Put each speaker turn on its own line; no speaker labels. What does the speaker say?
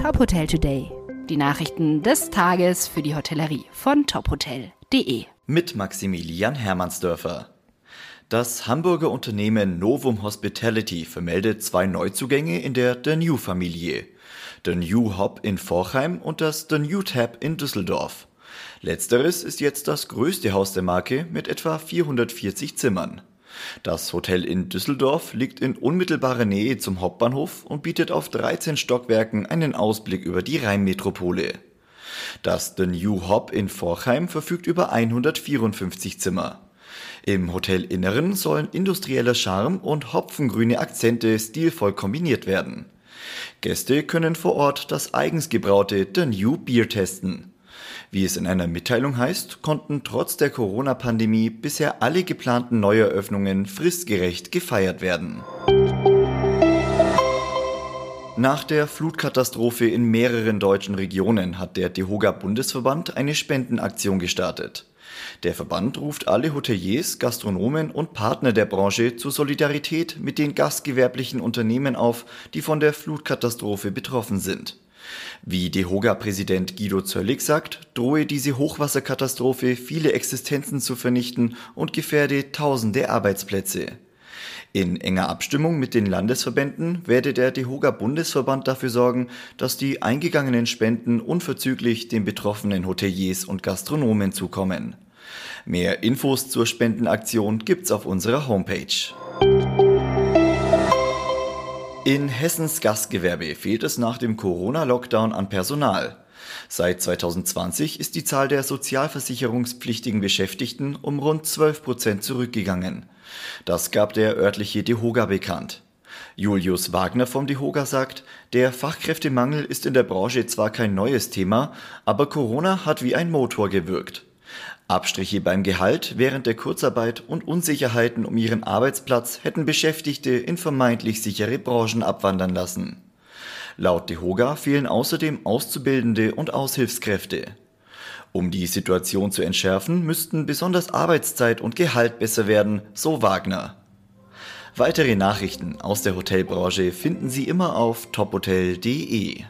Top Hotel Today. Die Nachrichten des Tages für die Hotellerie von tophotel.de.
Mit Maximilian Hermannsdörfer. Das Hamburger Unternehmen Novum Hospitality vermeldet zwei Neuzugänge in der The New Familie. The New Hop in Forchheim und das The New Tab in Düsseldorf. Letzteres ist jetzt das größte Haus der Marke mit etwa 440 Zimmern. Das Hotel in Düsseldorf liegt in unmittelbarer Nähe zum Hauptbahnhof und bietet auf 13 Stockwerken einen Ausblick über die Rheinmetropole. Das The New Hop in Forchheim verfügt über 154 Zimmer. Im Hotelinneren sollen industrieller Charme und hopfengrüne Akzente stilvoll kombiniert werden. Gäste können vor Ort das eigens gebraute The New Beer testen. Wie es in einer Mitteilung heißt, konnten trotz der Corona-Pandemie bisher alle geplanten Neueröffnungen fristgerecht gefeiert werden. Nach der Flutkatastrophe in mehreren deutschen Regionen hat der DEHOGA Bundesverband eine Spendenaktion gestartet. Der Verband ruft alle Hoteliers, Gastronomen und Partner der Branche zur Solidarität mit den gastgewerblichen Unternehmen auf, die von der Flutkatastrophe betroffen sind. Wie DEHOGA-Präsident Guido Zöllig sagt, drohe diese Hochwasserkatastrophe viele Existenzen zu vernichten und gefährde tausende Arbeitsplätze. In enger Abstimmung mit den Landesverbänden werde der DEHOGA Bundesverband dafür sorgen, dass die eingegangenen Spenden unverzüglich den betroffenen Hoteliers und Gastronomen zukommen. Mehr Infos zur Spendenaktion gibt's auf unserer Homepage. In Hessens Gastgewerbe fehlt es nach dem Corona-Lockdown an Personal. Seit 2020 ist die Zahl der sozialversicherungspflichtigen Beschäftigten um rund 12 Prozent zurückgegangen. Das gab der örtliche DEHOGA bekannt. Julius Wagner vom DEHOGA sagt, der Fachkräftemangel ist in der Branche zwar kein neues Thema, aber Corona hat wie ein Motor gewirkt. Abstriche beim Gehalt während der Kurzarbeit und Unsicherheiten um ihren Arbeitsplatz hätten Beschäftigte in vermeintlich sichere Branchen abwandern lassen. Laut DeHoga fehlen außerdem Auszubildende und Aushilfskräfte. Um die Situation zu entschärfen, müssten besonders Arbeitszeit und Gehalt besser werden, so Wagner. Weitere Nachrichten aus der Hotelbranche finden Sie immer auf tophotel.de.